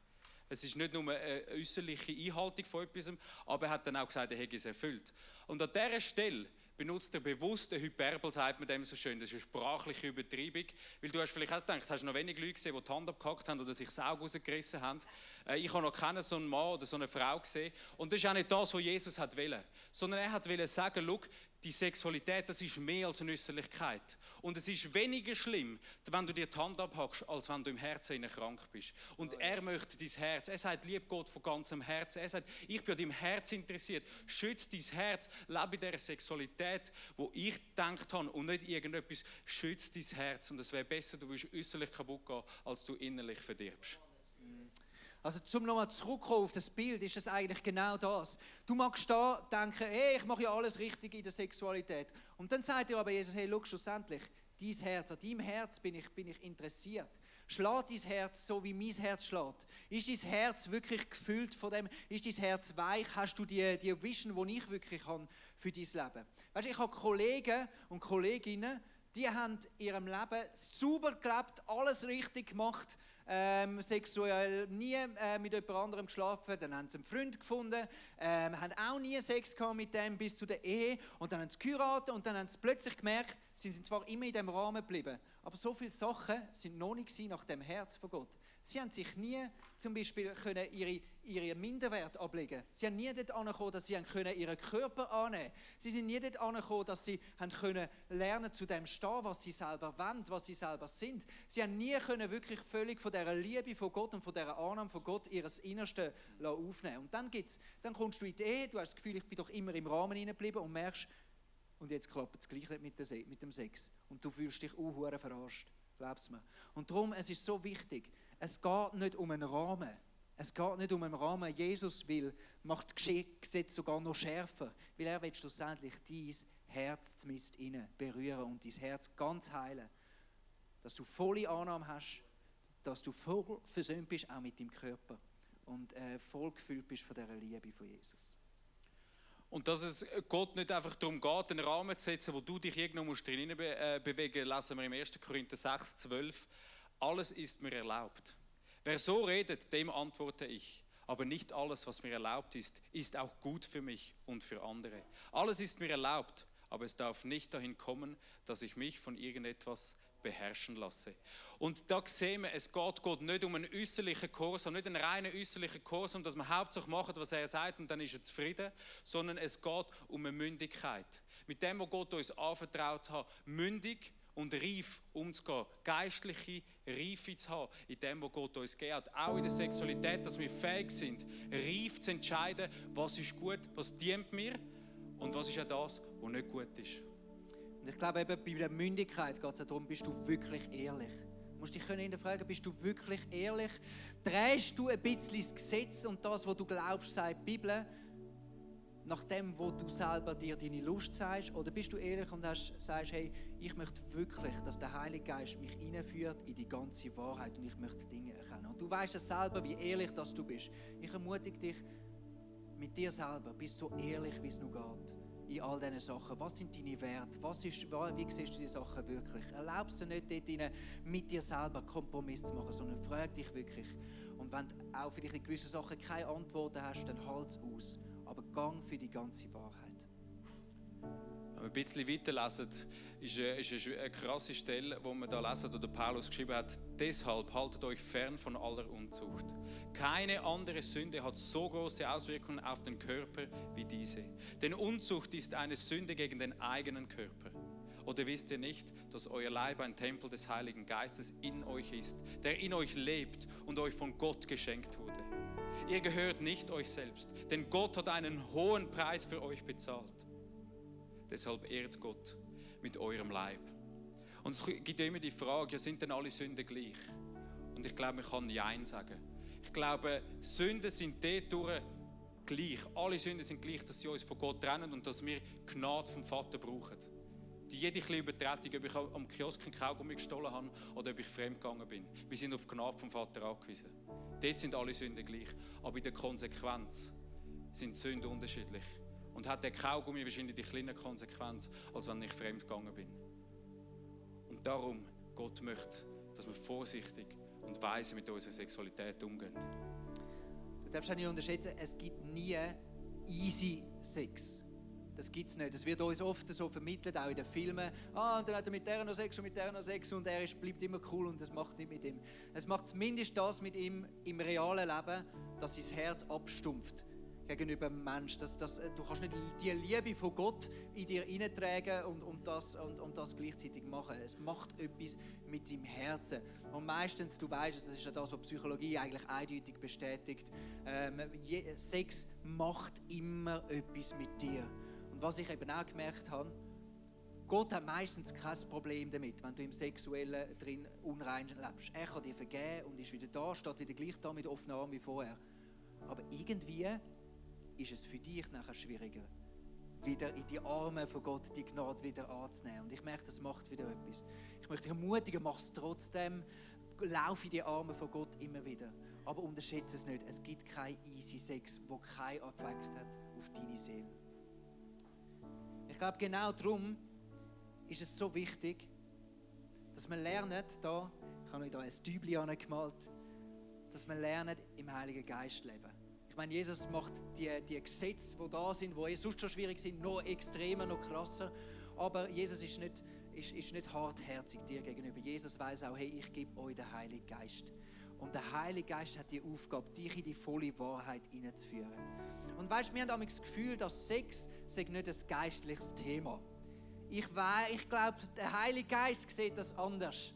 Es ist nicht nur eine äußerliche Einhaltung von etwas, aber er hat dann auch gesagt, er hätte es erfüllt. Und an dieser Stelle benutzt er bewusst eine Hyperbel, sagt man dem so schön. Das ist eine sprachliche Übertreibung. Weil du hast vielleicht auch gedacht, hast noch wenig Leute gesehen, die die Hand abgehackt haben oder sich das Auge rausgerissen haben. Äh, ich habe noch keinen so einen Mann oder so eine Frau gesehen. Und das ist auch nicht das, was Jesus wollen. Sondern er hat wollen sagen, schau, die Sexualität, das ist mehr als eine Äußerlichkeit. Und es ist weniger schlimm, wenn du dir die Hand abhackst, als wenn du im Herzen krank bist. Und er möchte dein Herz. Er sagt, lieb Gott von ganzem Herzen. Er sagt, ich bin an deinem Herz interessiert. Schütze dein Herz. Lebe in dieser Sexualität, wo ich gedacht habe und nicht irgendetwas. Schütze dein Herz. Und es wäre besser, du wirst äußerlich kaputt gehen, als du innerlich verdirbst. Also zum nochmal zurückkommen auf das Bild, ist es eigentlich genau das. Du magst da denken, hey, ich mache ja alles richtig in der Sexualität. Und dann sagt dir aber Jesus, hey, schau, schlussendlich, dein Herz, an deinem Herz bin ich, bin ich interessiert. Schlägt dein Herz so, wie mein Herz schlägt? Ist dein Herz wirklich gefüllt von dem? Ist dein Herz weich? Hast du die, die Vision, die ich wirklich habe für dein Leben? Weißt du, ich habe Kollegen und Kolleginnen, die haben in ihrem Leben sauber gelebt, alles richtig gemacht, ähm, sexuell nie äh, mit jemand anderem geschlafen, dann haben sie einen Freund gefunden, ähm, haben auch nie Sex gehabt mit dem bis zu der Ehe und dann haben sie geheiratet und dann haben sie plötzlich gemerkt, sie sind zwar immer in dem Rahmen geblieben, aber so viele Sachen sind noch nicht nach dem Herz von Gott. Sie haben sich nie zum Beispiel können ihre, ihren Minderwert ablegen Sie haben nie dort angekommen, dass sie können ihren Körper annehmen Sie sind nie dort angekommen, dass sie haben können lernen zu dem stehen, was sie selber wollen, was sie selber sind. Sie haben nie können wirklich völlig von dieser Liebe von Gott und von dieser Annahme von Gott ihres Innersten aufnehmen Und dann, gibt's, dann kommst du in die Ehe, du hast das Gefühl, ich bin doch immer im Rahmen geblieben und merkst, und jetzt klappt es gleich nicht mit dem Sex. Und du fühlst dich auch verarscht. Glaubst mir. Und darum, es ist so wichtig, es geht nicht um einen Rahmen. Es geht nicht um einen Rahmen. Jesus will, macht Gesetz sogar noch schärfer, weil er will schlussendlich dein Herz zumindest innen berühren und dein Herz ganz heilen. dass du volle Annahme hast, dass du voll versöhnt bist, auch mit deinem Körper und äh, voll gefüllt bist von dieser Liebe von Jesus. Und dass es Gott nicht einfach darum geht, einen Rahmen zu setzen, wo du dich irgendwo musst drin äh, bewegen musst, lesen wir im 1. Korinther 6, 12. Alles ist mir erlaubt. Wer so redet, dem antworte ich. Aber nicht alles, was mir erlaubt ist, ist auch gut für mich und für andere. Alles ist mir erlaubt, aber es darf nicht dahin kommen, dass ich mich von irgendetwas beherrschen lasse. Und da sehen wir, es geht Gott nicht um einen äußerlichen Kurs, nicht einen reinen äußerlichen Kurs, um dass man hauptsächlich macht, was er sagt und dann ist er zufrieden, sondern es geht um eine Mündigkeit. Mit dem, was Gott uns anvertraut hat, mündig und reif umzugehen, geistliche Reife zu haben, in dem, was Gott uns gegeben. Auch in der Sexualität, dass wir fähig sind, reif zu entscheiden, was ist gut, was dient mir und was ist auch das, was nicht gut ist. Und ich glaube, eben bei der Mündigkeit geht es darum, bist du wirklich ehrlich? Du musst dich können fragen, bist du wirklich ehrlich? Drehst du ein bisschen das Gesetz und das, was du glaubst, sagt die Bibel, nach dem, wo du selber dir deine Lust sagst? Oder bist du ehrlich und hast, sagst, hey, ich möchte wirklich, dass der Heilige Geist mich hineinführt in die ganze Wahrheit und ich möchte Dinge erkennen. Und du weißt es selber, wie ehrlich das du bist. Ich ermutige dich, mit dir selber, bist so ehrlich, wie es nur geht. In all diesen Sachen. Was sind deine Werte? Was ist, wie siehst du die Sachen wirklich? Erlaubst du nicht, dort rein, mit dir selber Kompromiss zu machen, sondern frag dich wirklich. Und wenn du auch dich in gewissen Sachen keine Antworten hast, dann halt es aus. Aber gang für die ganze Wahrheit. Wenn wir ein bisschen weiterlesen, ist eine, ist eine krasse Stelle, wo wir da lesen, oder Paulus geschrieben hat, deshalb haltet euch fern von aller Unzucht. Keine andere Sünde hat so große Auswirkungen auf den Körper wie diese. Denn Unzucht ist eine Sünde gegen den eigenen Körper. Oder wisst ihr nicht, dass euer Leib ein Tempel des Heiligen Geistes in euch ist, der in euch lebt und euch von Gott geschenkt wurde? Ihr gehört nicht euch selbst, denn Gott hat einen hohen Preis für euch bezahlt. Deshalb ehrt Gott mit eurem Leib. Und es gibt immer die Frage, ja, sind denn alle Sünden gleich? Und ich glaube, man kann Nein sagen. Ich glaube, Sünden sind dadurch gleich. Alle Sünden sind gleich, dass sie uns von Gott trennen und dass wir Gnade vom Vater brauchen. Die jede kleine Übertretung, ob ich am Kiosk einen Kaugummi gestohlen habe oder ob ich fremdgegangen bin. Wir sind auf Gnade vom Vater angewiesen. Dort sind alle Sünden gleich. Aber in der Konsequenz sind Sünden unterschiedlich. Und hat der Kaugummi wahrscheinlich die kleine Konsequenz, als wenn ich fremdgegangen bin. Und darum, Gott möchte, dass wir vorsichtig und weise mit unserer Sexualität umgehen. Du darfst auch nicht unterschätzen, es gibt nie easy Sex. Das gibt es nicht. Das wird uns oft so vermittelt, auch in den Filmen. Ah, und dann hat er mit der noch Sex und mit der noch Sex und er ist, bleibt immer cool und das macht nicht mit ihm. Es macht zumindest das mit ihm im realen Leben, dass sein Herz abstumpft gegenüber dem Menschen. Das, das, du kannst nicht die Liebe von Gott in dir hineintragen und, und, das, und, und das gleichzeitig machen. Es macht etwas mit deinem Herzen. Und meistens, du weißt, das ist ja das, was Psychologie eigentlich eindeutig bestätigt, ähm, Sex macht immer etwas mit dir. Was ich eben auch gemerkt habe, Gott hat meistens kein Problem damit, wenn du im Sexuellen drin unrein lebst. Er kann dir vergeben und ist wieder da, steht wieder gleich da mit offenen Armen wie vorher. Aber irgendwie ist es für dich nachher schwieriger, wieder in die Arme von Gott die Gnade wieder anzunehmen. Und ich merke, das macht wieder etwas. Ich möchte dich ermutigen, mach es trotzdem. Lauf in die Arme von Gott immer wieder. Aber unterschätze es nicht. Es gibt kein easy Sex, wo kein Effekt hat auf deine Seele. Ich glaube, genau darum ist es so wichtig, dass wir lernen, da, ich habe euch da ein Dübli angemalt, dass wir lernen, im Heiligen Geist leben. Ich meine, Jesus macht die, die Gesetze, die da sind, die sonst schon schwierig sind, noch extremer, noch krasser. Aber Jesus ist nicht, ist, ist nicht hartherzig dir gegenüber. Jesus weiß auch, hey, ich gebe euch den Heiligen Geist. Und der Heilige Geist hat die Aufgabe, dich in die volle Wahrheit hineinzuführen. Und weißt, wir haben das Gefühl, dass Sex sei nicht ein geistliches Thema. Ich, weiß, ich glaube, der Heilige Geist sieht das anders.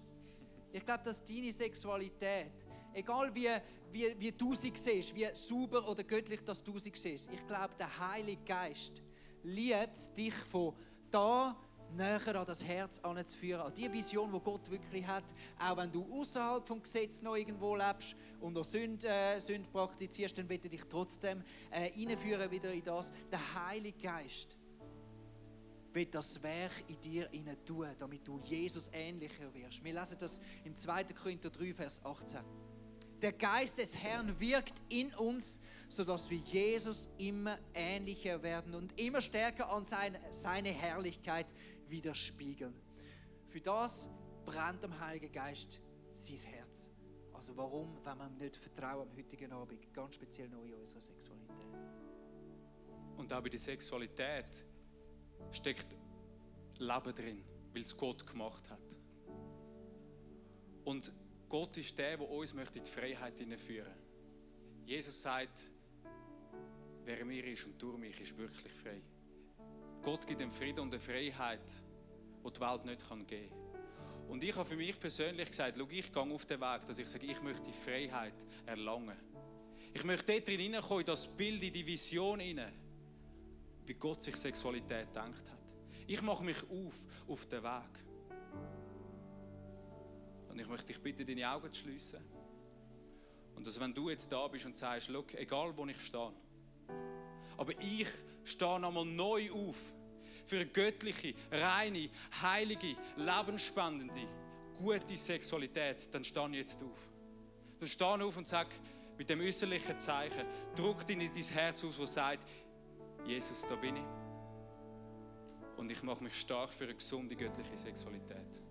Ich glaube, dass deine Sexualität, egal wie, wie, wie du sie siehst, wie sauber oder göttlich dass du sie siehst, ich glaube, der Heilige Geist liebt dich von da näher an das Herz anzuführen, an die Vision, die Gott wirklich hat. Auch wenn du außerhalb vom Gesetz noch irgendwo lebst und noch Sünde, äh, Sünde praktizierst, dann wird er dich trotzdem äh, einführen wieder in das. Der Heilige Geist will das Werk in dir hinein tun, damit du Jesus ähnlicher wirst. Wir lesen das im 2. Korinther 3, Vers 18. Der Geist des Herrn wirkt in uns, sodass wir Jesus immer ähnlicher werden und immer stärker an seine, seine Herrlichkeit widerspiegeln. Für das brennt am Heiligen Geist sein Herz. Also warum, wenn wir ihm nicht vertrauen am heutigen Abend, ganz speziell noch in unserer Sexualität. Und auch bei der Sexualität steckt Leben drin, weil es Gott gemacht hat. Und Gott ist der, der uns in die Freiheit führen Jesus sagt, wer mir ist und durch mich ist wirklich frei. Gott gibt den Frieden und eine Freiheit, die die Welt nicht geben kann. Und ich habe für mich persönlich gesagt, schau, ich gehe auf den Weg, dass ich sage, ich möchte die Freiheit erlangen. Ich möchte dort drin hineinkommen, in das Bild, in die Vision hinein, wie Gott sich Sexualität gedacht hat. Ich mache mich auf, auf den Weg. Und ich möchte dich bitten, deine Augen zu schließen. Und dass, wenn du jetzt da bist und sagst, schau, egal wo ich stehe, aber ich stehe nochmal neu auf für eine göttliche, reine, heilige, lebensspendende, gute Sexualität, dann steh jetzt auf. Dann steh auf und sag mit dem äußerlichen Zeichen, druck dir in dein Herz aus, das sagt, Jesus, da bin ich. Und ich mache mich stark für eine gesunde göttliche Sexualität.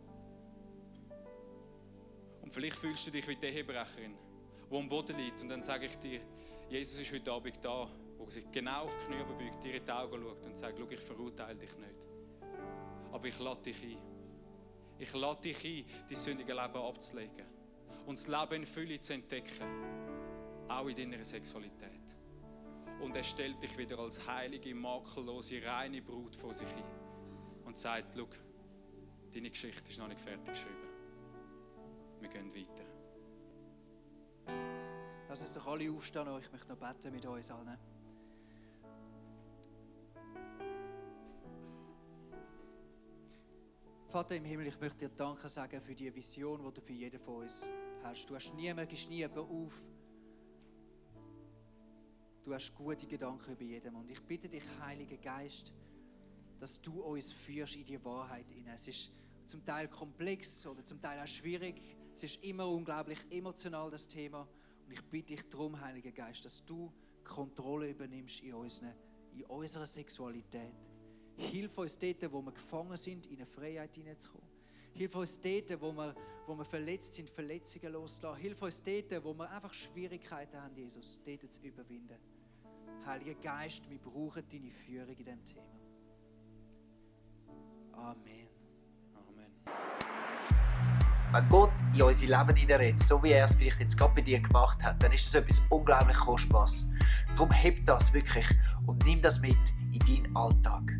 Und vielleicht fühlst du dich wie die Ehebrecherin, die am Boden liegt. Und dann sage ich dir, Jesus ist heute Abend da wo sich genau auf die Knie beugt, dir in die Augen schaut und sagt, schau, ich verurteile dich nicht. Aber ich lade dich ein. Ich lade dich ein, dein sündige Leben abzulegen und das Leben in Fülle zu entdecken, auch in deiner Sexualität. Und er stellt dich wieder als heilige, makellose, reine Brut vor sich hin und sagt, schau, deine Geschichte ist noch nicht fertig geschrieben. Wir gehen weiter. Lass uns doch alle aufstehen und ich möchte noch beten mit uns allen. Vater im Himmel, ich möchte dir Danke sagen für die Vision, die du für jeden von uns hast. Du hast niemand, gibst nie auf. Du hast gute Gedanken über jedem. Und ich bitte dich, Heiliger Geist, dass du uns führst in die Wahrheit hinein. Es ist zum Teil komplex oder zum Teil auch schwierig. Es ist immer unglaublich emotional, das Thema. Und ich bitte dich darum, Heiliger Geist, dass du Kontrolle übernimmst in, unseren, in unserer Sexualität. Hilf uns dort, wo wir gefangen sind, in eine Freiheit hineinzukommen. Hilf uns dort, wo wir, wo wir verletzt sind, Verletzungen loszulassen. Hilf uns dort, wo wir einfach Schwierigkeiten haben, Jesus, dort zu überwinden. Heiliger Geist, wir brauchen deine Führung in diesem Thema. Amen. Amen. Wenn Gott in unser Leben hineinredet, so wie er es vielleicht jetzt gerade bei dir gemacht hat, dann ist das etwas unglaublich Kostbares. Darum heb das wirklich und nimm das mit in deinen Alltag.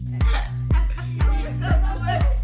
so *laughs* close.